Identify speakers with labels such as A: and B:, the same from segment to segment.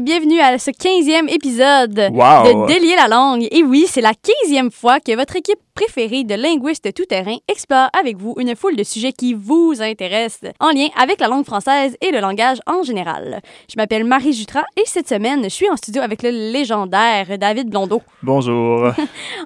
A: et bienvenue à ce 15e épisode
B: Wow!
A: de Délier la langue. Et oui, c'est la 15e fois que votre équipe préférée de linguistes tout-terrain explore avec vous une foule de sujets qui vous intéressent en lien avec la langue française et le langage en général. Je m'appelle Marie Jutras et cette semaine, je suis en studio avec le légendaire David Blondeau.
B: Bonjour.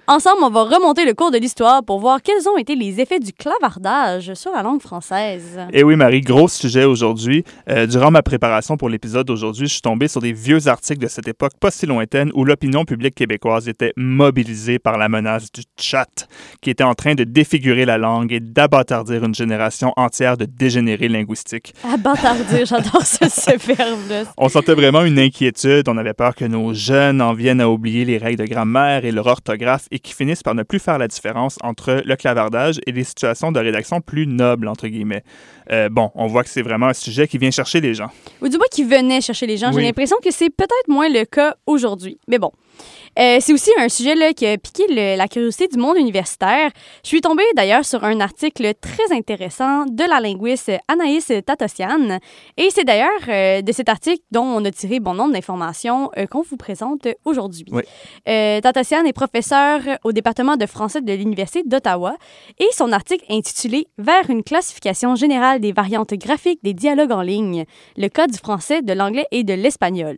A: Ensemble, on va remonter le cours de l'histoire pour voir quels ont été les effets du clavardage sur la langue française.
B: Et Eh oui, Marie, gros sujet aujourd'hui. Euh, durant ma préparation pour l'épisode d'aujourd'hui, je suis tombé sur des vieux articles de cette époque pas si lointaine où l'opinion publique québécoise était mobilisée par la menace du chat, qui était en train de défigurer la langue et d'abattardir une génération entière de dégénérés linguistiques.
A: Abattardir, j'adore ce, ce verbe-là.
B: On sentait vraiment une inquiétude. On avait peur que nos jeunes en viennent à oublier les règles de grammaire et leur orthographe et qu'ils finissent par ne plus faire la différence entre le clavardage et les situations de rédaction plus nobles, entre guillemets. Euh, bon, on voit que c'est vraiment un sujet qui vient chercher les gens.
A: Ou du moins qui venait chercher les gens. J'ai l'impression que c'est peut-être moins le cas aujourd'hui. Mais bon. Euh, c'est aussi un sujet là, qui a piqué le- la curiosité du monde universitaire. Je suis tombée d'ailleurs sur un article très intéressant de la linguiste Anaïs Tatossian. Et c'est d'ailleurs euh, de cet article dont on a tiré bon nombre d'informations euh, qu'on vous présente aujourd'hui.
B: Oui.
A: Euh, Tatossian est professeur au département de français de l'Université d'Ottawa et son article intitulé Vers une classification générale des variantes graphiques des dialogues en ligne le cas du français, de l'anglais et de l'espagnol.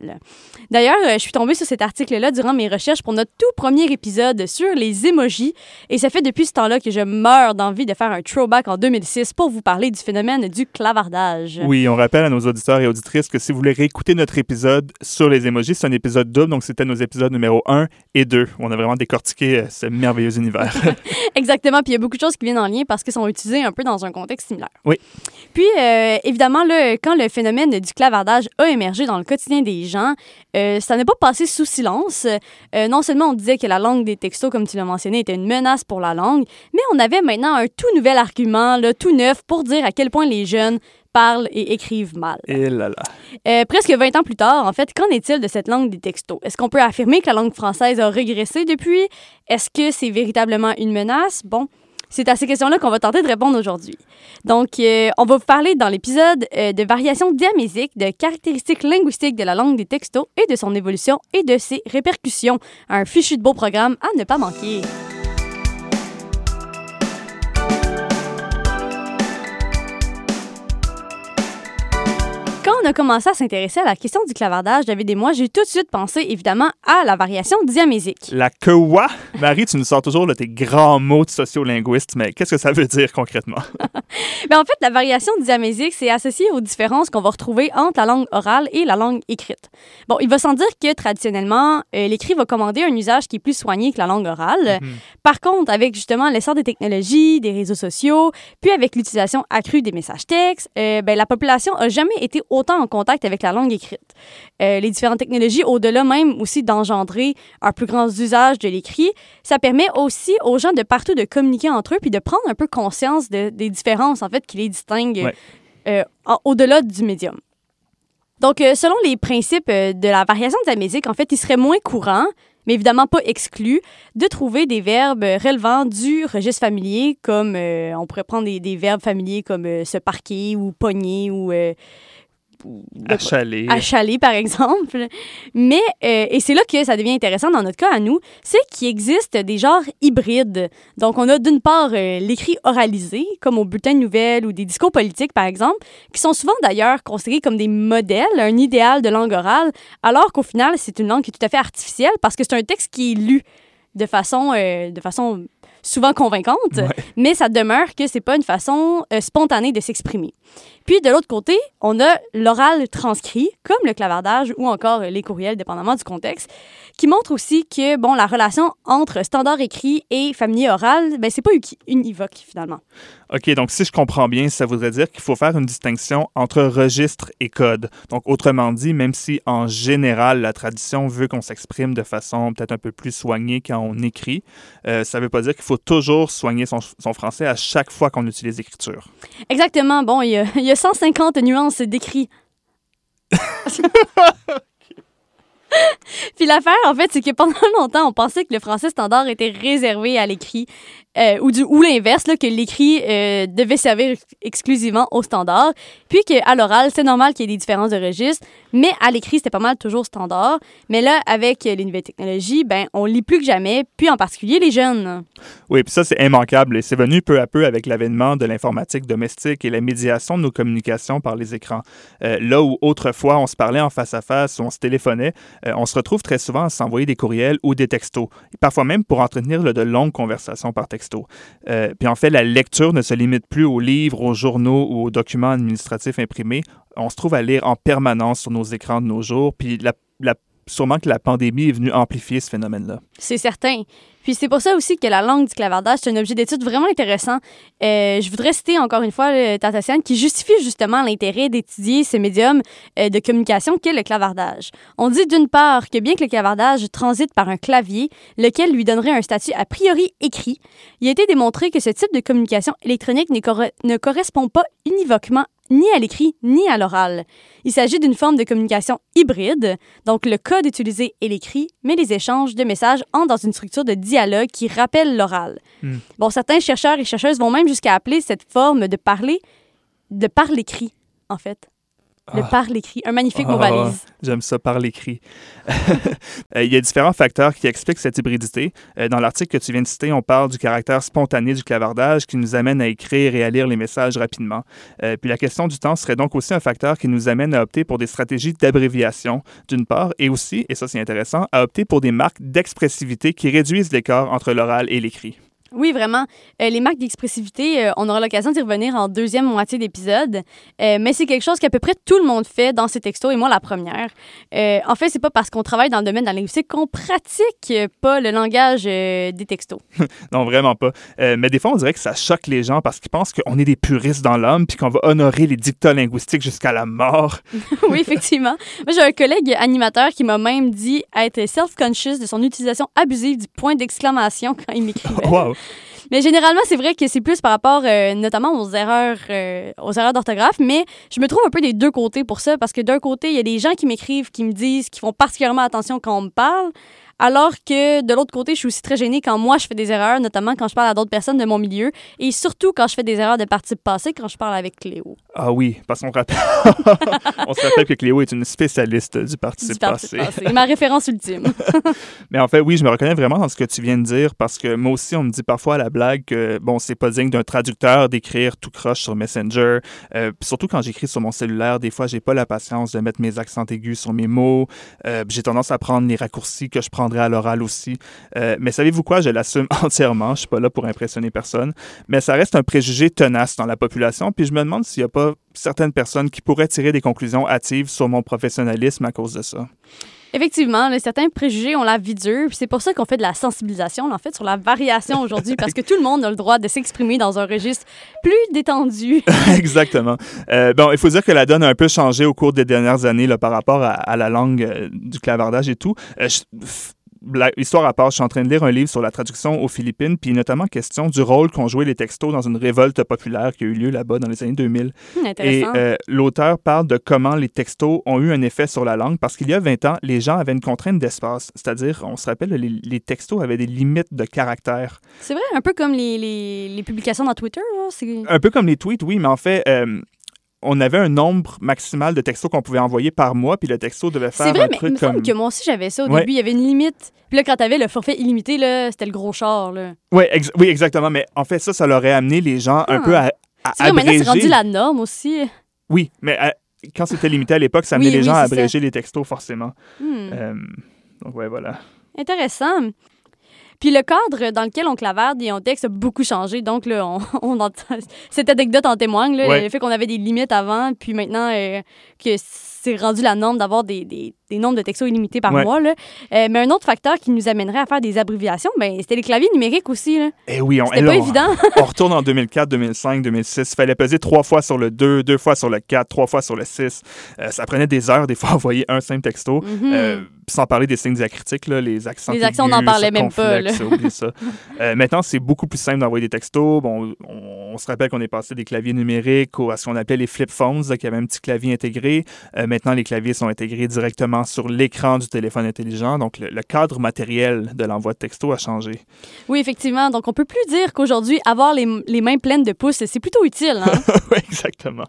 A: D'ailleurs, euh, je suis tombée sur cet article-là durant mes recherches pour notre tout premier épisode sur les emojis et ça fait depuis ce temps-là que je meurs d'envie de faire un throwback en 2006 pour vous parler du phénomène du clavardage.
B: Oui, on rappelle à nos auditeurs et auditrices que si vous voulez réécouter notre épisode sur les émojis, c'est un épisode double, donc c'était nos épisodes numéro 1 et 2. On a vraiment décortiqué euh, ce merveilleux univers.
A: Exactement, puis il y a beaucoup de choses qui viennent en lien parce qu'ils sont utilisés un peu dans un contexte similaire.
B: Oui.
A: Puis, euh, évidemment, là, quand le phénomène du clavardage a émergé dans le quotidien des gens, euh, ça n'a pas passé sous silence. Euh, non seulement on disait que la langue des textos, comme tu l'as mentionné, était une menace pour la langue, mais on avait maintenant un tout nouvel argument, là, tout neuf, pour dire à quel point les jeunes parlent et écrivent mal.
B: et là là.
A: Euh, presque 20 ans plus tard, en fait, qu'en est-il de cette langue des textos? Est-ce qu'on peut affirmer que la langue française a régressé depuis? Est-ce que c'est véritablement une menace? Bon, c'est à ces questions-là qu'on va tenter de répondre aujourd'hui. Donc, euh, on va vous parler dans l'épisode euh, de variations diamésiques, de caractéristiques linguistiques de la langue des textos et de son évolution et de ses répercussions. Un fichu de beau programme à ne pas manquer. On a commencé à s'intéresser à la question du clavardage, David et moi, j'ai tout de suite pensé évidemment à la variation diamésique.
B: La quoi? Marie, tu nous sors toujours de tes grands mots de sociolinguiste, mais qu'est-ce que ça veut dire concrètement?
A: Ben, en fait, la variation diamésique, c'est associé aux différences qu'on va retrouver entre la langue orale et la langue écrite. Bon, il va sans dire que traditionnellement, euh, l'écrit va commander un usage qui est plus soigné que la langue orale.
B: Mhm.
A: Par contre, avec justement l'essor des technologies, des réseaux sociaux, puis avec l'utilisation accrue des messages textes, euh, ben, la population a jamais été autant en contact avec la langue écrite. Euh, les différentes technologies, au-delà même aussi d'engendrer un plus grand usage de l'écrit, ça permet aussi aux gens de partout de communiquer entre eux puis de prendre un peu conscience de- des différences en fait qui les distinguent
B: Ouais.
A: euh, au-delà du médium. Donc, euh, selon les principes de la variation diamésique, en fait, il serait moins courant, mais évidemment pas exclu, de trouver des verbes relevant du registre familier, comme euh, on pourrait prendre des, des verbes familiers comme euh, se parquer ou pogner ou euh,
B: Achalé.
A: achaler, par exemple. Mais, euh, et c'est là que ça devient intéressant dans notre cas à nous, c'est qu'il existe des genres hybrides. Donc, on a d'une part euh, l'écrit oralisé, comme au bulletin de nouvelles ou des discours politiques, par exemple, qui sont souvent d'ailleurs considérés comme des modèles, un idéal de langue orale, alors qu'au final, c'est une langue qui est tout à fait artificielle parce que c'est un texte qui est lu de façon, euh, de façon souvent convaincante,
B: Ouais.
A: mais ça demeure que c'est pas une façon euh, spontanée de s'exprimer. Puis de l'autre côté, on a l'oral transcrit, comme le clavardage ou encore euh, les courriels, dépendamment du contexte, qui montre aussi que bon, la relation entre standard écrit et familier oral, ben c'est pas univoque finalement.
B: OK, donc si je comprends bien, ça voudrait dire qu'il faut faire une distinction entre registre et code. Donc, autrement dit, même si en général, la tradition veut qu'on s'exprime de façon peut-être un peu plus soignée quand on écrit, euh, ça ne veut pas dire qu'il faut toujours soigner son, son français à chaque fois qu'on utilise l'écriture.
A: Exactement. Bon, il y a, il y a 150 nuances d'écrit. Puis l'affaire, en fait, c'est que pendant longtemps, on pensait que le français standard était réservé à l'écrit, euh, ou, du, ou l'inverse, que l'écrit euh, devait servir exclusivement au standard, puis qu'à l'oral, c'est normal qu'il y ait des différences de registre, mais à l'écrit, c'était pas mal toujours standard. Mais là, avec les nouvelles technologies, ben, on lit plus que jamais, puis en particulier les jeunes.
B: Oui, puis ça, c'est immanquable, et c'est venu peu à peu avec l'avènement de l'informatique domestique et la médiation de nos communications par les écrans. Euh, là où autrefois, on se parlait en face à face, ou on se téléphonait, euh, on se retrouve très souvent à s'envoyer des courriels ou des textos, parfois même pour entretenir de longues conversations par texto. Euh, puis en fait, la lecture ne se limite plus aux livres, aux journaux ou aux documents administratifs imprimés. On se trouve à lire en permanence sur nos écrans de nos jours, puis la sûrement que la pandémie est venue amplifier ce phénomène-là.
A: C'est certain. Puis c'est pour ça aussi que la langue du clavardage, c'est un objet d'étude vraiment intéressant. Euh, je voudrais citer encore une fois Tatassian qui justifie justement l'intérêt d'étudier ce médium euh, de communication qu'est le clavardage. On dit d'une part que bien que le clavardage transite par un clavier, lequel lui donnerait un statut a priori écrit, il a été démontré que ce type de communication électronique ne correspond pas univoquement ni à l'écrit ni à l'oral. Il s'agit d'une forme de communication hybride, donc le code utilisé est l'écrit, mais les échanges de messages entrent dans une structure de dialogue qui rappelle l'oral. Hmm. Bon, certains chercheurs et chercheuses vont même jusqu'à appeler cette forme de parler de par l'écrit, en fait. Le ah. par l'écrit, un magnifique mot ah,
B: J'aime ça, par l'écrit. Euh, il y a différents facteurs qui expliquent cette hybridité. Euh, dans l'article que tu viens de citer, on parle du caractère spontané du clavardage qui nous amène à écrire et à lire les messages rapidement. Euh, puis la question du temps serait donc aussi un facteur qui nous amène à opter pour des stratégies d'abréviation, d'une part, et aussi, et ça c'est intéressant, à opter pour des marques d'expressivité qui réduisent l'écart entre l'oral et l'écrit.
A: Oui, vraiment. Euh, les marques d'expressivité, euh, on aura l'occasion d'y revenir en deuxième moitié d'épisode, euh, mais c'est quelque chose qu'à peu près tout le monde fait dans ses textos, et moi la première. en fait, c'est pas parce qu'on travaille dans le domaine de la linguistique qu'on pratique pas le langage des textos.
B: non, vraiment pas. mais des fois, on dirait que ça choque les gens parce qu'ils pensent qu'on est des puristes dans l'homme puis qu'on va honorer les dictats linguistiques jusqu'à la mort.
A: oui, effectivement. Moi, j'ai un collègue animateur qui m'a même dit être self-conscious de son utilisation abusive du point d'exclamation quand il m'écrivait. wow. Mais généralement, c'est vrai que c'est plus par rapport euh, notamment aux erreurs, euh, aux erreurs d'orthographe, mais je me trouve un peu des deux côtés pour ça, parce que d'un côté, il y a des gens qui m'écrivent, qui me disent, qui font particulièrement attention quand on me parle, alors que de l'autre côté, je suis aussi très gênée quand moi je fais des erreurs, notamment quand je parle à d'autres personnes de mon milieu, et surtout quand je fais des erreurs de participe passé quand je parle avec Cléo.
B: Ah oui, parce qu'on rappelle... on se rappelle que Cléo est une spécialiste du participe, passé.
A: passé. Ma référence ultime.
B: Mais en fait, oui, je me reconnais vraiment dans ce que tu viens de dire parce que moi aussi, on me dit parfois à la blague que, bon, c'est pas digne d'un traducteur d'écrire tout croche sur Messenger. Euh, surtout quand j'écris sur mon cellulaire, des fois, j'ai pas la patience de mettre mes accents aigus sur mes mots. Euh, j'ai tendance à prendre les raccourcis que je à l'oral aussi. Euh, mais savez-vous quoi? Je l'assume entièrement. Je suis pas là pour impressionner personne. Mais ça reste un préjugé tenace dans la population. Puis je me demande s'il y a pas certaines personnes qui pourraient tirer des conclusions hâtives sur mon professionnalisme à cause de ça.
A: Effectivement, certains préjugés ont la vie dure, c'est pour ça qu'on fait de la sensibilisation, en fait, sur la variation aujourd'hui, parce que tout le monde a le droit de s'exprimer dans un registre plus détendu.
B: Exactement. Euh, bon, il faut dire que la donne a un peu changé au cours des dernières années là, par rapport à, la langue euh, du clavardage et tout. Euh, histoire à part, je suis en train de lire un livre sur la traduction aux Philippines, puis notamment question du rôle qu'ont joué les textos dans une révolte populaire qui a eu lieu là-bas dans les années 2000.
A: Hmm,
B: et euh, l'auteur parle de comment les textos ont eu un effet sur la langue, parce qu'il y a 20 ans, les gens avaient une contrainte d'espace. C'est-à-dire, on se rappelle, les, textos avaient des limites de caractère.
A: C'est vrai, un peu comme les, les, publications dans Twitter.
B: un peu comme les tweets, oui, mais en fait, euh, on avait un nombre maximal de textos qu'on pouvait envoyer par mois, puis le texto devait faire
A: vrai,
B: un
A: mais
B: truc
A: il me que moi aussi j'avais ça au début. Il y avait une limite. Puis là, quand t'avais le forfait illimité, là, c'était le gros char. Là.
B: Ouais, oui, exactement. Mais en fait, ça, ça leur aurait amené les gens un peu à, à
A: C'est maintenant, c'est rendu la norme aussi.
B: Oui, mais euh, quand c'était limité à l'époque, ça amenait les gens à abréger les textos, forcément. Hmm. Euh, donc, ouais, voilà.
A: Intéressant. Puis le cadre dans lequel on clavarde et on texte a beaucoup changé. Donc, là, on, on cette anecdote en témoigne. Là, Le fait qu'on avait des limites avant, puis maintenant euh, que c'est rendu la norme d'avoir des, des, des, nombres de textos illimités par mois. Là. Euh, mais un autre facteur qui nous amènerait à faire des abréviations, ben, c'était les claviers numériques aussi. Là.
B: Eh oui, on,
A: c'était pas évident.
B: on retourne en 2004, 2005, 2006. Il fallait peser trois fois sur le 2, deux fois sur le 4, trois fois sur le 6. Euh, ça prenait des heures, des fois, à envoyer un simple texto. Mm-hmm sans parler des signes diacritiques, là, les accents.
A: Les accents, on n'en parlait même pas.
B: ça. euh, maintenant, c'est beaucoup plus simple d'envoyer des textos. Bon, on, on se rappelle qu'on est passé des claviers numériques à ce qu'on appelait les flip phones, qui avaient un petit clavier intégré. Maintenant, les claviers sont intégrés directement sur l'écran du téléphone intelligent. Donc, le, cadre matériel de l'envoi de texto a changé.
A: Oui, effectivement. Donc, on peut plus dire qu'aujourd'hui, avoir les, les, mains pleines de pouces, c'est plutôt utile. Hein?
B: oui, exactement.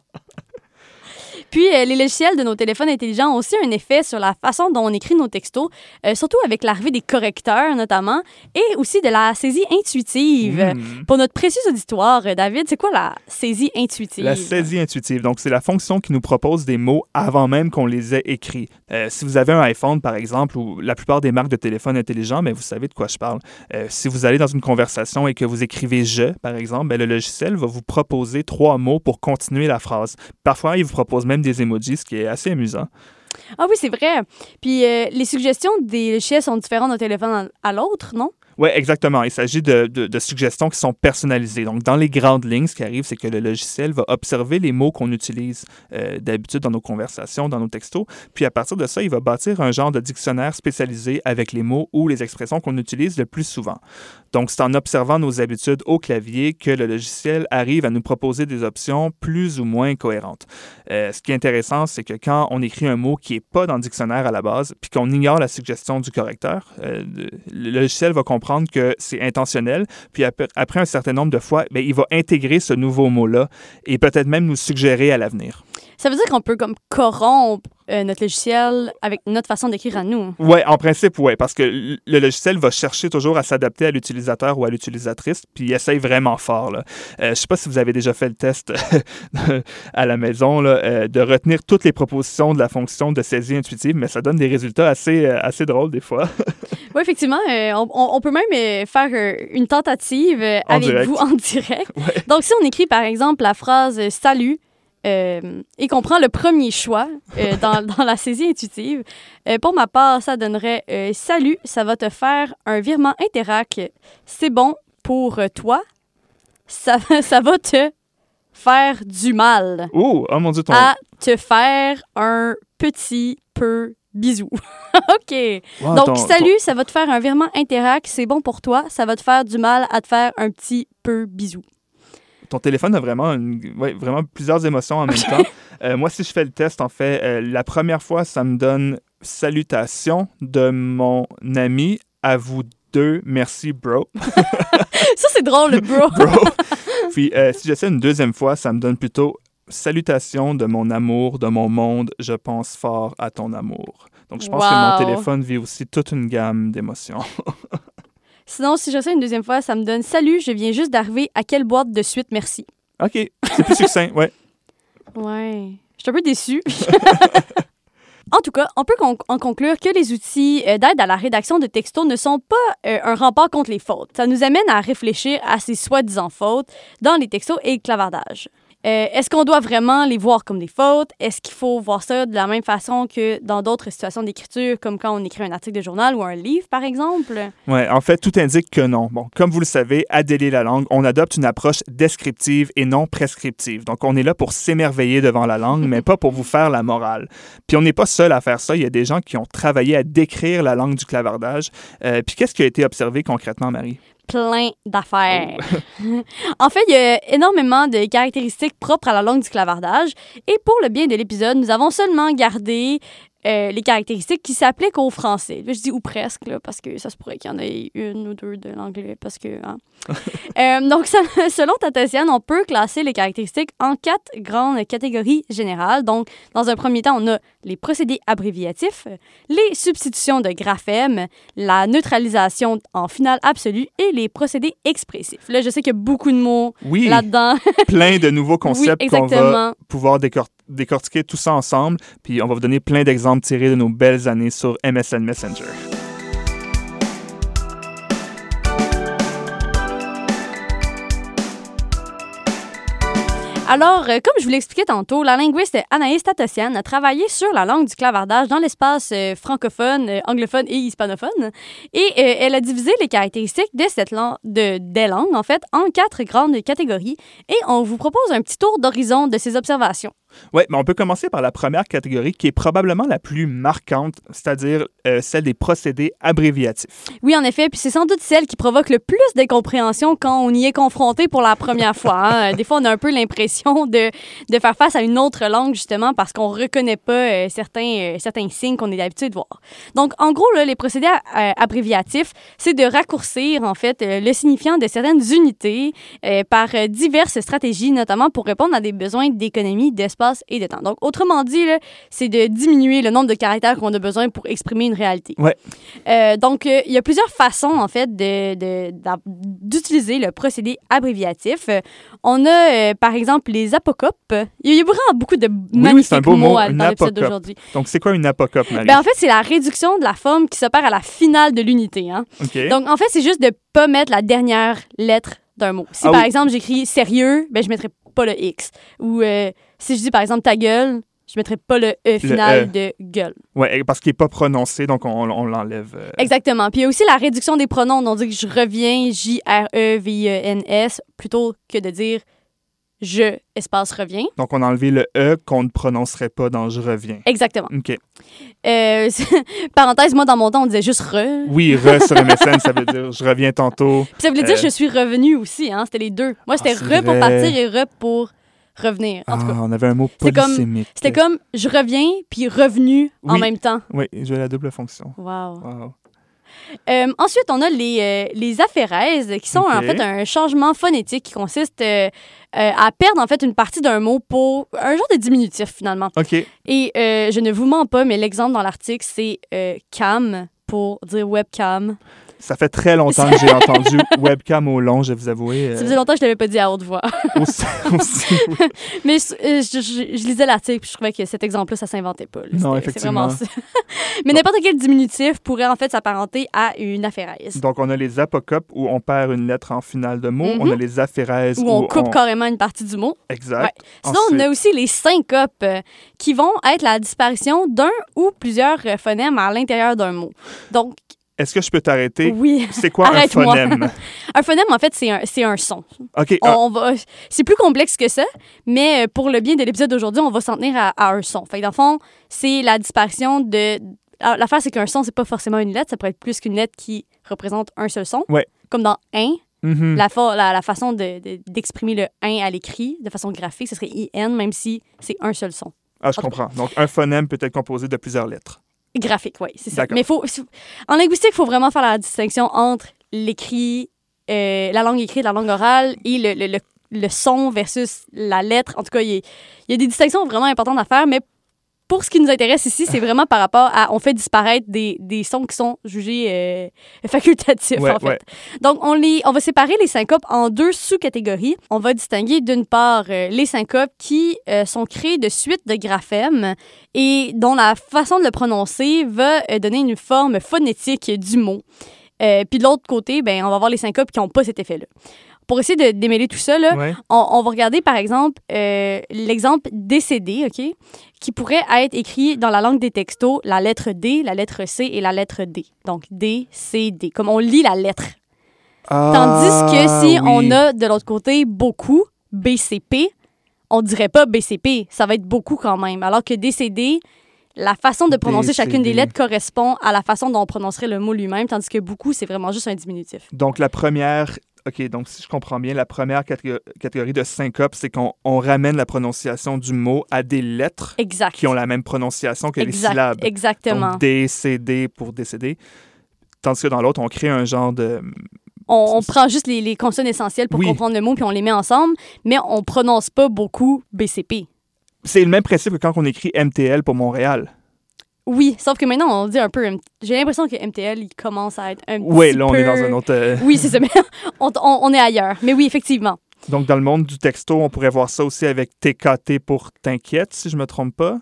A: Puis, euh, les logiciels de nos téléphones intelligents ont aussi un effet sur la façon dont on écrit nos textos, euh, surtout avec l'arrivée des correcteurs notamment, et aussi de la saisie intuitive. Hmm. Pour notre précieux auditoire, euh, David, c'est quoi la saisie intuitive?
B: La saisie intuitive, donc c'est la fonction qui nous propose des mots avant même qu'on les ait écrits. si vous avez un iPhone, par exemple, ou la plupart des marques de téléphones intelligents, mais vous savez de quoi je parle. si vous allez dans une conversation et que vous écrivez « je », par exemple, ben, le logiciel va vous proposer trois mots pour continuer la phrase. Parfois, il vous propose même des emojis, ce qui est assez amusant.
A: Ah oui, c'est vrai. Puis euh, les suggestions des logiciels sont différentes d'un téléphone à l'autre, non?
B: Oui, exactement. Il s'agit de, de, suggestions qui sont personnalisées. Donc, dans les grandes lignes, ce qui arrive, c'est que le logiciel va observer les mots qu'on utilise euh, d'habitude dans nos conversations, dans nos textos, puis à partir de ça, il va bâtir un genre de dictionnaire spécialisé avec les mots ou les expressions qu'on utilise le plus souvent. Donc, c'est en observant nos habitudes au clavier que le logiciel arrive à nous proposer des options plus ou moins cohérentes. Euh, ce qui est intéressant, c'est que quand on écrit un mot qui n'est pas dans le dictionnaire à la base, puis qu'on ignore la suggestion du correcteur, euh, le logiciel va comprendre que c'est intentionnel. Puis après un certain nombre de fois, bien, il va intégrer ce nouveau mot-là et peut-être même nous suggérer à l'avenir.
A: Ça veut dire qu'on peut comme corrompre euh, notre logiciel avec notre façon d'écrire à nous.
B: Oui, en principe, oui, parce que le logiciel va chercher toujours à s'adapter à l'utilisateur ou à l'utilisatrice, puis il essaye vraiment fort. Là. Euh, je ne sais pas si vous avez déjà fait le test à la maison là, euh, de retenir toutes les propositions de la fonction de saisie intuitive, mais ça donne des résultats assez, assez drôles des fois.
A: oui, effectivement, on, on, peut même faire une tentative avec vous en direct. Donc, si on écrit par exemple la phrase Salut, euh, et qu'on prend le premier choix euh, dans, dans, la saisie intuitive, euh, pour ma part, ça donnerait Salut, ça va te faire un virement Interac. C'est bon pour toi. Ça, ça va te faire du mal.
B: Oh, oh mon Dieu, ton...
A: À te faire un petit peu bisou. OK. Donc, salut, ça va te faire un virement Interac. C'est bon pour toi. Ça va te faire du mal à te faire un petit peu bisou
B: ton téléphone a vraiment, vraiment plusieurs émotions en même temps. Euh, moi, si je fais le test, en fait, euh, la première fois, ça me donne salutations de mon ami à vous deux, merci, bro.
A: ça, c'est drôle, le bro.
B: Puis, euh, si j'essaie une deuxième fois, ça me donne plutôt salutations de mon amour, de mon monde, je pense fort à ton amour. Donc, je pense que mon téléphone vit aussi toute une gamme d'émotions.
A: Sinon, si j'essaie une deuxième fois, ça me donne Salut, je viens juste d'arriver. À quelle boîte de suite, merci.
B: OK. C'est plus succinct, ouais.
A: Ouais. Je suis un peu déçue. En tout cas, on peut en conclure que les outils euh, d'aide à la rédaction de textos ne sont pas euh, un rempart contre les fautes. Ça nous amène à réfléchir à ces soi-disant fautes dans les textos et le clavardage. Euh, est-ce qu'on doit vraiment les voir comme des fautes? Est-ce qu'il faut voir ça de la même façon que dans d'autres situations d'écriture, comme quand on écrit un article de journal ou un livre, par exemple?
B: Oui, en fait, tout indique que non. Bon, comme vous le savez, à Délier la langue, on adopte une approche descriptive et non prescriptive. Donc, on est là pour s'émerveiller devant la langue, mais pas pour vous faire la morale. Puis, on n'est pas seul à faire ça. Il y a des gens qui ont travaillé à décrire la langue du clavardage. Euh, puis, qu'est-ce qui a été observé concrètement, Marie?
A: Plein d'affaires. Oh. en fait, il y a énormément de caractéristiques propres à la langue du clavardage. Et pour le bien de l'épisode, nous avons seulement gardé euh, les caractéristiques qui s'appliquent au français. je dis ou presque, là, parce que ça se pourrait qu'il y en ait une ou deux de l'anglais, parce que... Hein. euh, donc, selon Tatessian, on peut classer les caractéristiques en quatre grandes catégories générales. Donc, dans un premier temps, on a les procédés abréviatifs, les substitutions de graphèmes, la neutralisation en finale absolue et les procédés expressifs. Là, je sais qu'il y a beaucoup de mots
B: oui,
A: là-dedans.
B: plein de nouveaux concepts qu'on va pouvoir décortiquer décortiquer tout ça ensemble, puis on va vous donner plein d'exemples tirés de nos belles années sur MSN Messenger.
A: Alors, euh, comme je vous l'expliquais tantôt, la linguiste Anaïs Tatossian a travaillé sur la langue du clavardage dans l'espace euh, francophone, euh, anglophone et hispanophone. Et elle a divisé les caractéristiques de cette langue, de, des langues, en fait, en quatre grandes catégories. Et on vous propose un petit tour d'horizon de ces observations.
B: Oui, mais on peut commencer par la première catégorie qui est probablement la plus marquante, c'est-à-dire euh, celle des procédés abréviatifs.
A: Oui, en effet, puis c'est sans doute celle qui provoque le plus d'incompréhension quand on y est confronté pour la première fois. hein. Des fois, on a un peu l'impression de, de faire face à une autre langue, justement, parce qu'on ne reconnaît pas euh, certains, euh, certains signes qu'on est d'habitude de voir. Donc, en gros, là, les procédés abréviatifs, c'est de raccourcir, en fait, le signifiant de certaines unités par diverses stratégies, notamment pour répondre à des besoins d'économie d'espace et de temps. Donc, autrement dit, c'est de diminuer le nombre de caractères qu'on a besoin pour exprimer une réalité.
B: Ouais.
A: Euh, donc, euh, il y a plusieurs façons, en fait, de- de- d'a- d'utiliser le procédé abréviatif. Euh, on a, euh, par exemple, les apocopes. Il y a vraiment beaucoup de
B: oui,
A: magnifiques
B: un beau
A: mots
B: mot,
A: dans l'épisode d'aujourd'hui.
B: Donc, c'est quoi une apocope, Marie?
A: Ben, en fait, c'est la réduction de la forme qui s'opère à la finale de l'unité. Hein? Donc, en fait, c'est juste de pas mettre la dernière lettre d'un mot. Si,
B: Ah
A: par
B: oui.
A: exemple, j'écris sérieux, ben, je mettrai pas le X. Ou euh, si je dis, par exemple, ta gueule, je mettrai pas le E final
B: E.
A: de gueule.
B: Ouais, parce qu'il n'est pas prononcé, donc on, on l'enlève. euh,
A: Exactement. Puis il y a aussi la réduction des pronoms. On dit que je reviens, J-R-E-V-I-E-N-S, plutôt que de dire je, espace, reviens.
B: Donc, on a enlevé le E qu'on ne prononcerait pas dans Je reviens.
A: Exactement.
B: OK.
A: Euh, parenthèse, moi, dans mon temps, on disait juste re.
B: Oui, re sur MSN, ça veut dire je reviens tantôt.
A: Puis ça voulait dire
B: Euh.
A: je suis revenu aussi. Hein? C'était les deux. Moi, c'était
B: Ah,
A: re pour partir et re pour revenir. En tout
B: Ah,
A: cas,
B: on avait un mot polysémique.
A: c'était comme je reviens puis revenu en même temps.
B: Oui, j'ai la double fonction.
A: Wow.
B: Wow.
A: Euh, ensuite, on a les, euh, les aphérèses, qui sont en fait un changement phonétique qui consiste euh, euh, à perdre en fait une partie d'un mot pour un genre de diminutif finalement.
B: OK.
A: Et je ne vous mens pas, mais l'exemple dans l'article, c'est cam pour dire webcam.
B: Ça fait très longtemps que j'ai entendu webcam au long, je vais vous avouer.
A: Ça
B: euh,
A: faisait longtemps que je ne l'avais pas dit à haute voix.
B: aussi, aussi,
A: mais je, euh, je- je- je lisais l'article puis je trouvais que cet exemple-là, ça s'inventait pas. là.
B: Non, effectivement.
A: vraiment ça. mais n'importe quel diminutif pourrait en fait s'apparenter à une aphérèse.
B: Donc, on a les apocopes où on perd une lettre en finale de mot.
A: Mhm.
B: On a les aphérèses
A: Où on coupe carrément une partie du mot.
B: Exact.
A: Sinon, on a aussi les syncopes, euh, qui vont être la disparition d'un ou plusieurs euh, phonèmes à l'intérieur d'un mot. Donc,
B: Est-ce que je peux t'arrêter?
A: oui,
B: C'est quoi un phonème?
A: un phonème, en fait, c'est un, c'est un son.
B: OK.
A: On,
B: ah,
A: on va, c'est plus complexe que ça, mais euh, pour le bien de l'épisode d'aujourd'hui, on va s'en tenir à, à un son. Fait que dans le fond, c'est la disparition de... Ah, L'affaire, c'est qu'un son, c'est pas forcément une lettre, ça pourrait être plus qu'une lettre qui représente un seul son.
B: Ouais.
A: Comme dans « un
B: mhm.
A: la, fa- la, la façon de- de- d'exprimer le « un » à l'écrit, de façon graphique, ce serait « IN », même si c'est un seul son.
B: Ah, je comprends. Donc, un phonème peut être composé de plusieurs lettres.
A: Graphique, oui, c'est ça. Mais faut, en linguistique, il faut vraiment faire la distinction entre l'écrit, euh, la langue écrite, la langue orale et le, le, le, le son versus la lettre. En tout cas, il y, y a des distinctions vraiment importantes à faire, mais pour ce qui nous intéresse ici, c'est vraiment par rapport à on fait disparaître des, des sons qui sont jugés euh, facultatifs,
B: Ouais,
A: en fait.
B: ouais.
A: Donc, on, les, on va séparer les syncopes en deux sous-catégories. On va distinguer d'une part euh, les syncopes qui euh, sont créés de suites de graphèmes et dont la façon de le prononcer va donner une forme phonétique du mot. Euh, Puis de l'autre côté, ben, on va avoir les syncopes qui n'ont pas cet effet-là. Pour essayer de démêler tout ça, là,
B: Ouais.
A: on, on va regarder par exemple euh, l'exemple décédé, OK, qui pourrait être écrit dans la langue des textos, la lettre D, la lettre C et la lettre D. Donc D, C, D, comme on lit la lettre. Tandis que si
B: Ah,
A: on a de l'autre côté beaucoup, BCP, on dirait pas BCP, ça va être beaucoup quand même. Alors que DCD, la façon de prononcer chacune des lettres correspond à la façon dont on prononcerait le mot lui-même, tandis que beaucoup, c'est vraiment juste un diminutif.
B: Donc, la première. OK, donc si je comprends bien, la première catég- catégorie de syncope, c'est qu'on on ramène la prononciation du mot à des lettres
A: Exact.
B: qui ont la même prononciation que les syllabes.
A: Exactement.
B: Donc, D, C, D pour décéder. Tandis que dans l'autre, on crée un genre de.
A: On, prend juste les, les consonnes essentielles pour
B: Oui.
A: comprendre le mot, puis on les met ensemble, mais on prononce pas beaucoup BCP.
B: C'est le même principe que quand on écrit MTL pour Montréal.
A: Oui, sauf que maintenant, on dit un peu... J'ai l'impression que MTL, il commence à être un
B: Oui,
A: petit
B: là, on est
A: peu-
B: dans un autre. euh,
A: Oui, c'est ça, mais on, on- on est ailleurs. Mais oui, effectivement.
B: Donc, dans le monde du texto, on pourrait voir ça aussi avec TKT pour t'inquiète, si je me trompe pas.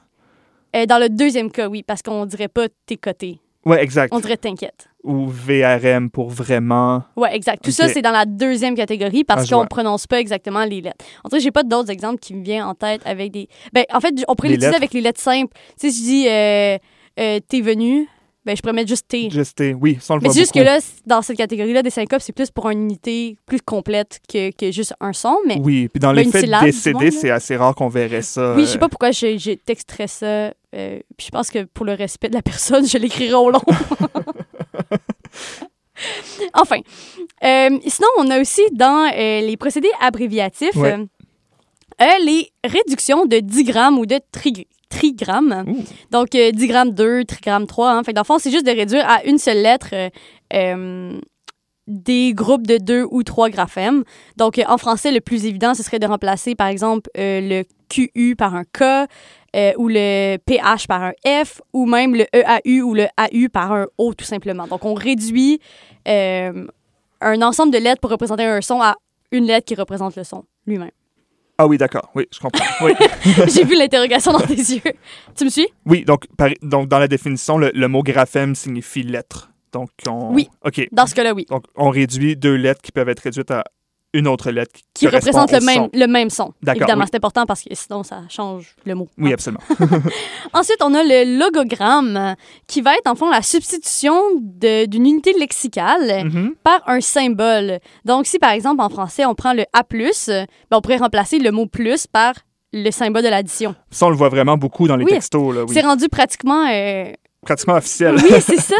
A: Euh, dans le deuxième cas, oui, parce qu'on dirait pas t'es coté.
B: Ouais, exact.
A: On dirait t'inquiète.
B: Ou VRM pour vraiment.
A: Ouais, exact. Tout ça, c'est dans la deuxième catégorie
B: Ah,
A: parce
B: je
A: qu'on
B: vois.
A: prononce pas exactement les lettres. En tout cas, j'ai pas d'autres exemples qui me viennent en tête avec des. Ben, en fait, on pourrait
B: Les
A: l'utiliser avec les lettres simples. Tu sais, je dis euh, euh, t'es venu, ben, je pourrais mettre juste T.
B: Juste T, oui, on le
A: Mais c'est juste que là, dans cette catégorie-là, des syncopes, c'est plus pour une unité plus complète que, que juste un son. Mais
B: Oui, puis dans
A: Ben,
B: les faits
A: syllabe, là.
B: c'est assez rare qu'on verrait ça.
A: oui, je sais
B: euh,
A: pas pourquoi j'ai texterais ça. euh, puis je pense que pour le respect de la personne, je l'écrirai au long. enfin. Euh, sinon, on a aussi dans euh, les procédés abréviatifs
B: Ouais.
A: les réductions de digrammes ou de tri- trigrammes.
B: Ouh.
A: Donc, euh, digramme 2, trigramme 3. Hein. Fait que dans le fond, c'est juste de réduire à une seule lettre euh, euh, des groupes de deux ou trois graphèmes. Donc, euh, en français, le plus évident, ce serait de remplacer, par exemple, euh, le QU par un K, euh, ou le PH par un F, ou même le EAU ou le AU par un O, tout simplement. Donc, on réduit un ensemble de lettres pour représenter un son à une lettre qui représente le son lui-même.
B: Ah oui, d'accord, oui, je comprends. Oui,
A: J'ai vu l'interrogation dans tes yeux. Tu me suis?
B: oui donc, par- donc, dans la définition, le, le mot graphème signifie lettre. Donc, on...
A: Oui.
B: OK.
A: Dans ce cas-là, oui.
B: Donc, on réduit deux lettres qui peuvent être réduites à une autre lettre qui,
A: représente le même,
B: son.
A: le même son. Évidemment,
B: oui.
A: c'est important parce que sinon, ça change le mot.
B: Oui, absolument.
A: Ensuite, on a le logogramme, qui va être en fond la substitution d'une unité lexicale
B: Mhm.
A: par un symbole. Donc, si par exemple en français on prend le A, ben, on pourrait remplacer le mot plus par le symbole de l'addition.
B: Ça, on le voit vraiment beaucoup dans les
A: Oui.
B: textos. Là, oui.
A: C'est rendu pratiquement. euh,
B: Pratiquement officiel.
A: Oui, c'est ça.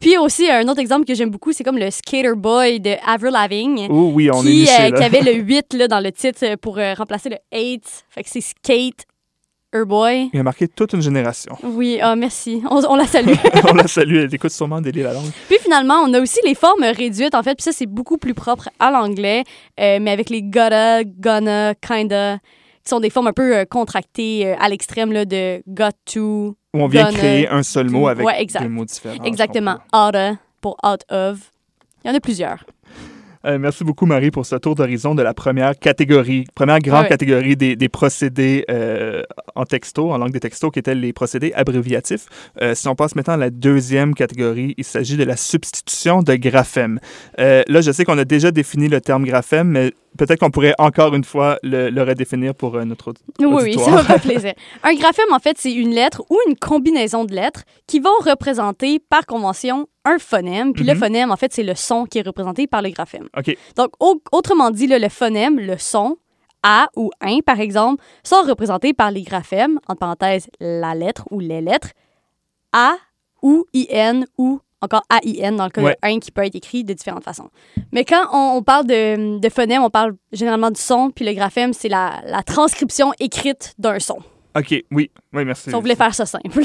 A: Puis aussi, un autre exemple que j'aime beaucoup, c'est comme le Skater Boy de Avril Lavigne.
B: Oh oui, on est
A: qui,
B: niché,
A: euh,
B: là.
A: qui avait le 8 là, dans le titre pour euh, remplacer le 8. Fait que c'est Skate Boy.
B: Il a marqué toute une génération.
A: Oui, ah, merci. On, on la salue.
B: on la salue, elle écoute sûrement Délie la langue.
A: Puis finalement, on a aussi les formes réduites, en fait. Puis ça, c'est beaucoup plus propre à l'anglais, euh, mais avec les gotta, gonna, kinda, qui sont des formes un peu euh, contractées euh, à l'extrême là, de got to.
B: Où on vient
A: Gonna
B: créer un seul mot avec
A: Ouais, exact.
B: des mots différents.
A: Exactement.
B: comprends.
A: Oughta pour out of. Il y en a plusieurs.
B: Euh, merci beaucoup, Marie, pour ce tour d'horizon de la première catégorie, première grande catégorie des, des procédés euh, en texto, en langue des textos, qui étaient les procédés abréviatifs. Euh, si on passe maintenant à la deuxième catégorie, il s'agit de la substitution de graphèmes. Là, je sais qu'on a déjà défini le terme graphème, mais peut-être qu'on pourrait encore une fois le, le redéfinir pour euh, notre autre.
A: Oui, oui, ça me fait plaisir. Un graphème, en fait, c'est une lettre ou une combinaison de lettres qui vont représenter par convention un phonème. Puis le
B: Mhm.
A: phonème, en fait, c'est le son qui est représenté par le graphème.
B: OK.
A: Donc, au- autrement dit, là, le phonème, le son, A ou un, par exemple, sont représentés par les graphèmes, entre parenthèses, la lettre ou les lettres, A ou IN ou encore AIN dans le cas
B: Ouais.
A: de un qui peut être écrit de différentes façons. Mais quand on, on parle de, de phonème, on parle généralement du son, puis le graphème, c'est la, la transcription écrite d'un son.
B: OK, oui. Oui, merci.
A: Si on voulait faire ça simple.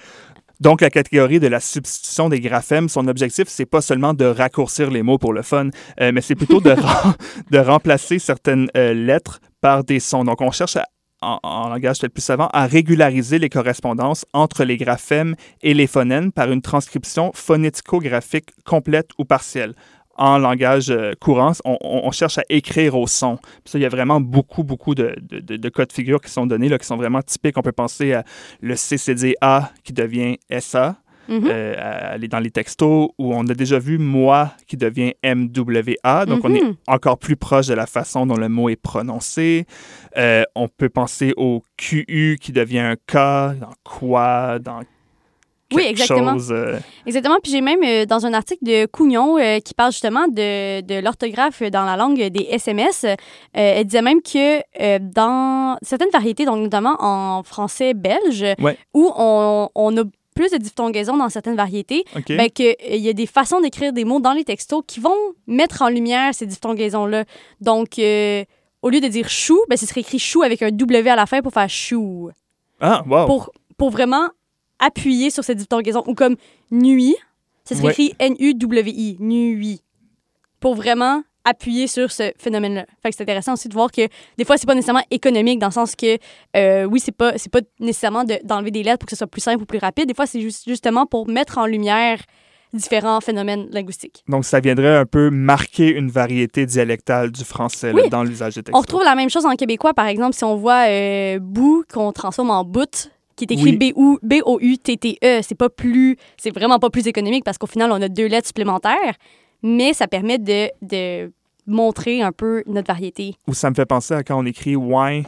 B: Donc, la catégorie de la substitution des graphèmes, son objectif, c'est pas seulement de raccourcir les mots pour le fun, euh, mais c'est plutôt de, de remplacer certaines euh, lettres par des sons. Donc, on cherche à- en, langage peut-être plus savant, à régulariser les correspondances entre les graphèmes et les phonèmes par une transcription phonético-graphique complète ou partielle. En langage euh, courant, on, cherche à écrire au son. Puis ça, il y a vraiment beaucoup, beaucoup de, de, de- cas figure qui sont donnés, là, qui sont vraiment typiques. On peut penser à le CCDA qui devient SA Euh, aller dans les textos, où on a déjà vu moi qui devient MWA. Donc, on est
A: Mhm.
B: encore plus proche de la façon dont le mot est prononcé. Euh, on peut penser au QU qui devient un K, dans quoi, dans
A: Oui, exactement.
B: chose. euh,
A: Exactement. Puis j'ai même euh, dans un article de Cougnon euh, qui parle justement de, de l'orthographe dans la langue des SMS, elle disait même que dans certaines variétés, donc notamment en français belge,
B: Ouais.
A: où on, on a plus de diphtongaisons dans certaines variétés,
B: OK.
A: ben que, euh, il y a des façons d'écrire des mots dans les textos qui vont mettre en lumière ces diphtongaisons-là. Donc, euh, au lieu de dire chou, ben, ce serait écrit chou avec un W à la fin pour faire chou
B: ah, wow.
A: pour, pour vraiment appuyer sur cette diphtongaison. Ou comme nuit, ça serait
B: Ouais.
A: écrit N-U-W-I, nuit. Pour vraiment appuyer sur ce phénomène-là. Fait que c'est intéressant aussi de voir que des fois, c'est pas nécessairement économique dans le sens que, euh, oui, c'est pas, c'est pas nécessairement de- d'enlever des lettres pour que ce soit plus simple ou plus rapide. Des fois, c'est juste, justement pour mettre en lumière différents phénomènes linguistiques.
B: Donc, ça viendrait un peu marquer une variété dialectale du français là,
A: Oui.
B: dans l'usage des textos.
A: On retrouve la même chose en québécois, par exemple, si on voit euh, bout qu'on transforme en bout, qui est écrit B-O- B-O-U-T-T-E. C'est pas plus, c'est vraiment pas plus économique parce qu'au final, on a deux lettres supplémentaires, mais ça permet de, de montrer un peu notre variété.
B: Ou ça me fait penser à quand on écrit Y,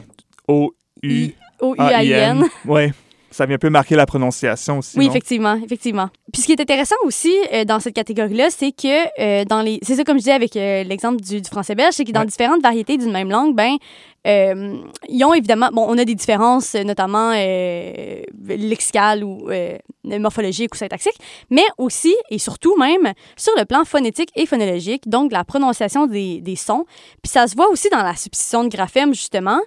B: O, U,
A: I- O-U-A-I-N.
B: Ouais. Ça vient un peu marquer la prononciation aussi.
A: Oui,
B: non?
A: effectivement, effectivement. Puis ce qui est intéressant aussi euh, dans cette catégorie-là, c'est que euh, dans les, c'est ça comme je disais avec euh, l'exemple du, du français belge, c'est que dans
B: Ouais.
A: différentes variétés d'une même langue, ben ils ont évidemment, bon, on a des différences, notamment lexicales ou morphologiques ou syntaxiques, mais aussi et surtout même sur le plan phonétique et phonologique, donc la prononciation des, des sons. Puis ça se voit aussi dans la substitution de graphèmes, justement.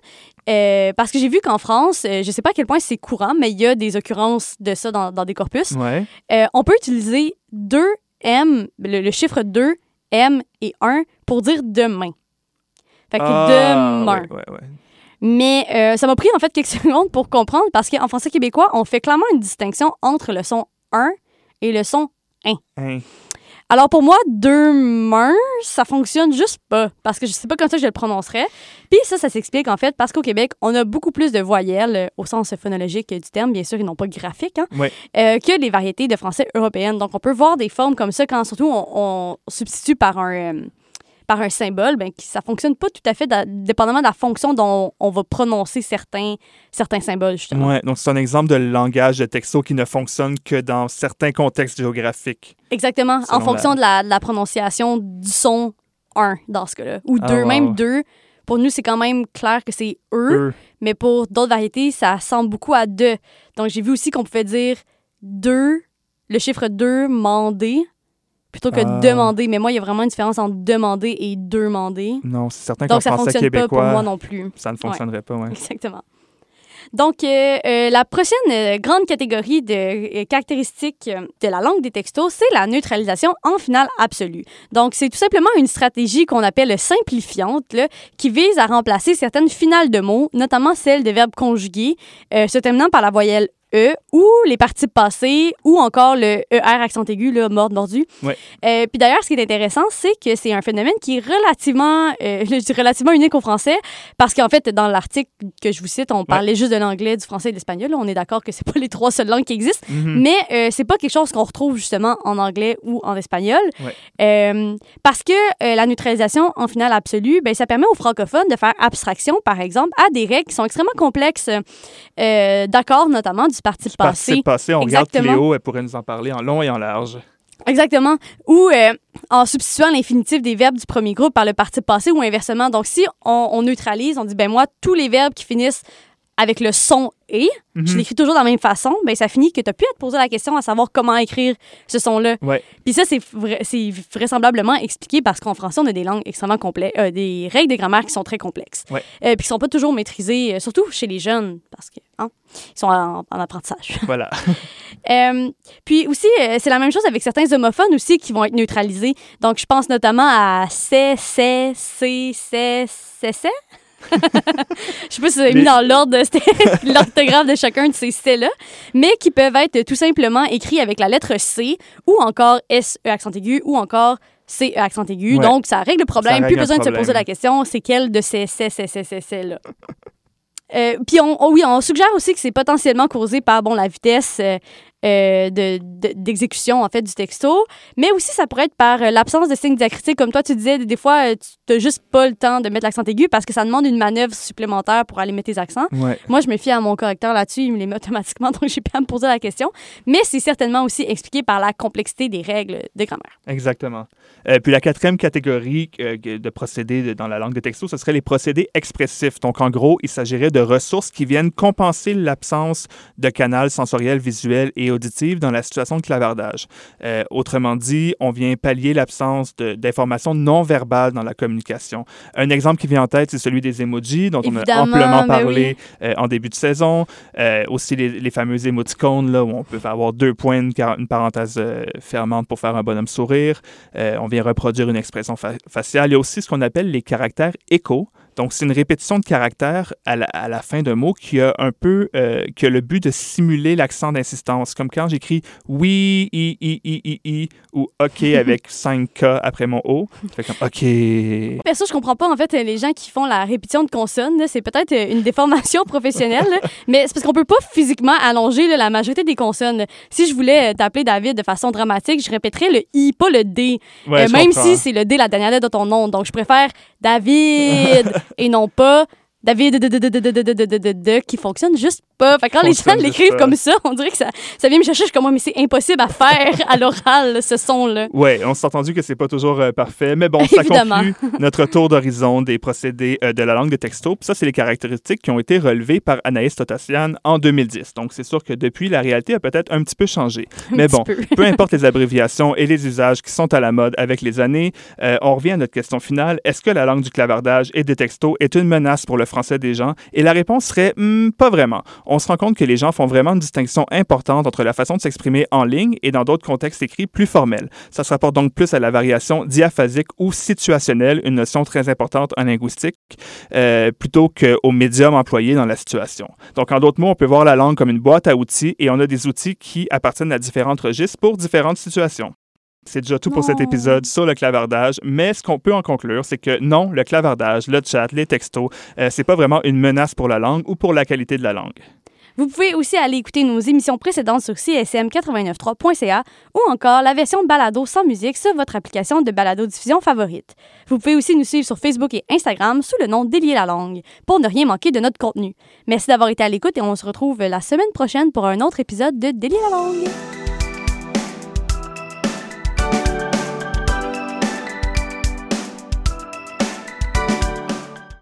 A: Euh, parce que j'ai vu qu'en France, euh, je sais pas à quel point c'est courant, mais il y a des occurrences de ça dans, dans des corpus.
B: Ouais.
A: Euh, on peut utiliser 2 M, le, le chiffre 2, M et 1 pour dire demain. Fait que
B: Ah,
A: demain.
B: ouais, ouais.
A: Mais euh, ça m'a pris en fait quelques secondes pour comprendre parce qu'en français québécois, on fait clairement une distinction entre le son 1 et le son
B: Hein.
A: Alors pour moi, demain, ça fonctionne juste pas parce que je sais pas comme ça que je le prononcerais. Puis ça, ça s'explique en fait parce qu'au Québec, on a beaucoup plus de voyelles euh, au sens phonologique du terme, bien sûr, ils n'ont pas graphique, hein,
B: Ouais.
A: euh, que les variétés de français européennes. Donc on peut voir des formes comme ça quand surtout on, on substitue par un euh, par un symbole, ben, ça fonctionne pas tout à fait da- dépendamment de la fonction dont on va prononcer certains, certains symboles, justement.
B: Ouais, donc c'est un exemple de langage de texto qui ne fonctionne que dans certains contextes géographiques.
A: Exactement, en fonction de, la, de la prononciation du son 1 dans ce cas-là. Ou
B: Ah,
A: 2,
B: wow.
A: même 2. Pour nous, c'est quand même clair que c'est eux,
B: Eux.
A: mais pour d'autres variétés, ça ressemble beaucoup à 2. Donc, j'ai vu aussi qu'on pouvait dire 2, le chiffre 2, mandé, plutôt que
B: Ah.
A: demander. Mais moi, il y a vraiment une différence entre demander et demander.
B: Non, c'est certain qu'en
A: Donc, ça fonctionne pas pour moi non plus.
B: ça ne fonctionnerait pas, ouais.
A: Exactement. Donc, euh, euh, la prochaine euh, grande catégorie de caractéristiques de la langue des textos, c'est la neutralisation en finale absolue. Donc, c'est tout simplement une stratégie qu'on appelle simplifiante, là, qui vise à remplacer certaines finales de mots, notamment celles de verbes conjugués, se terminant par la voyelle E ou les participes passés ou encore le ER accent aigu, là, mort mordu.
B: Ouais.
A: Euh, puis d'ailleurs, ce qui est intéressant, c'est que c'est un phénomène qui est relativement, euh, je dis relativement unique au français parce qu'en fait, dans l'article que je vous cite, on parlait juste de l'anglais, du français et de l'espagnol. On est d'accord que c'est pas les trois seules langues qui existent,
B: Mhm.
A: mais euh, c'est pas quelque chose qu'on retrouve justement en anglais ou en espagnol.
B: Ouais.
A: Euh, parce que la neutralisation en finale absolue, ben, ça permet aux francophones de faire abstraction, par exemple, à des règles qui sont extrêmement complexes d'accords, notamment du participe passé.
B: Participe passé, on
A: Exactement.
B: regarde Cléo, elle pourrait nous en parler en long et en large.
A: Exactement. Ou euh, en substituant l'infinitif des verbes du premier groupe par le participe passé ou inversement. Donc, si on, on neutralise, on dit, ben moi, tous les verbes qui finissent avec le son et, je
B: Mhm.
A: l'écris toujours de la même façon, ben ça finit que tu as pu à te poser la question à savoir comment écrire ce son-là.
B: Ouais.
A: Puis ça, c'est vra- c'est vraisemblablement expliqué parce qu'en français, on a des langues extrêmement complexes, euh, des règles de grammaire qui sont très complexes.
B: Ouais.
A: Euh, puis qui sont pas toujours maîtrisées, euh, surtout chez les jeunes, parce que hein, ils sont en, en apprentissage.
B: Voilà.
A: Euh, puis aussi, c'est la même chose avec certains homophones aussi qui vont être neutralisés. Donc, je pense notamment à c'est, c'est, c'est, c'est, c'est, c'est. Je sais pas si vous avez mis dans l'ordre, c'était l'orthographe de chacun de ces c'est-là, mais qui peuvent être tout simplement écrits avec la lettre C ou encore S-E accent aigu ou encore C-E accent aigu.
B: Ouais.
A: Donc, ça règle le problème.
B: règle
A: Plus besoin de se poser la question, c'est quel de ces c'est, c'est, c'est, c'est, c'est là. Euh, puis on, oh oui, on suggère aussi que c'est potentiellement causé par bon la vitesse euh, euh, de- de- d'exécution en fait du texto, mais aussi ça pourrait être par euh, l'absence de signes diacritiques comme toi tu disais des fois euh, tu n'as juste pas le temps de mettre l'accent aigu parce que ça demande une manœuvre supplémentaire pour aller mettre tes accents.
B: Ouais.
A: Moi je me fie à mon correcteur là-dessus, il me les met automatiquement donc j'ai pas à me poser la question, mais c'est certainement aussi expliqué par la complexité des règles de grammaire.
B: Exactement. Euh, puis la quatrième catégorie de procédés dans la langue de texto, ce serait les procédés expressifs. Donc, en gros, il s'agirait de ressources qui viennent compenser l'absence de canal sensoriel, visuel et auditif dans la situation de clavardage. Euh, autrement dit, on vient pallier l'absence d'informations non verbales dans la communication. Un exemple qui vient en tête, c'est celui des emojis, dont
A: Évidemment,
B: on a amplement
A: ben
B: parlé euh, en début de saison. Euh, aussi les, les fameux émoticônes, là, où on peut avoir deux points, une, parenthèse fermante pour faire un bonhomme sourire. On vient reproduire une expression fa- faciale. Il y a aussi ce qu'on appelle les caractères échos. Donc, c'est une répétition de caractères à la, à la fin d'un mot qui a un peu, euh, qui a le but de simuler l'accent d'insistance. Comme quand j'écris oui, i, i, i, i, i, ou OK avec 5 K après mon O. Je fais comme OK.
A: Perso, je comprends pas en fait les gens qui font la répétition de consonnes, c'est peut-être euh, une déformation professionnelle, là, mais c'est parce qu'on peut pas physiquement allonger là, la majorité des consonnes. Si je voulais euh, t'appeler David de façon dramatique, je répéterais le i, pas le d.
B: Ouais,
A: Euh, même
B: comprends.
A: si c'est le D la dernière lettre de ton nom. Donc, je préfère David et non pas David qui fonctionne juste pas. Fait que quand les gens l'écrivent comme ça, on dirait que ça, ça vient me chercher. Je suis comme, mais c'est impossible à faire à l'oral, ce son-là.
B: Ouais, on s'est entendu que c'est pas toujours euh, parfait, mais bon, ça conclut notre tour d'horizon des procédés euh, de la langue de texto. Puis ça, c'est les caractéristiques qui ont été relevées par Anaïs Totassian en 2010. Donc, c'est sûr que depuis, la réalité a peut-être un petit peu changé. Mais bon,
A: peu.
B: peu importe les abréviations et les usages qui sont à la mode avec les années, euh, on revient à notre question finale. Est-ce que la langue du clavardage et des textos est une menace pour le français des gens? Et la réponse serait Hmm, pas vraiment. On se rend compte que les gens font vraiment une distinction importante entre la façon de s'exprimer en ligne et dans d'autres contextes écrits plus formels. Ça se rapporte donc plus à la variation diaphasique ou situationnelle, une notion très importante en linguistique, euh, plutôt qu'au médium employé dans la situation. Donc, en d'autres mots, on peut voir la langue comme une boîte à outils et on a des outils qui appartiennent à différents registres pour différentes situations. C'est déjà tout pour cet épisode sur le clavardage, mais ce qu'on peut en conclure, c'est que non, le clavardage, le chat, les textos, euh, c'est pas vraiment une menace pour la langue ou pour la qualité de la langue.
A: Vous pouvez aussi aller écouter nos émissions précédentes sur csm893.ca ou encore la version balado sans musique sur votre application de balado-diffusion favorite. Vous pouvez aussi nous suivre sur Facebook et Instagram sous le nom Délier la langue pour ne rien manquer de notre contenu. Merci d'avoir été à l'écoute et on se retrouve la semaine prochaine pour un autre épisode de Délier la langue.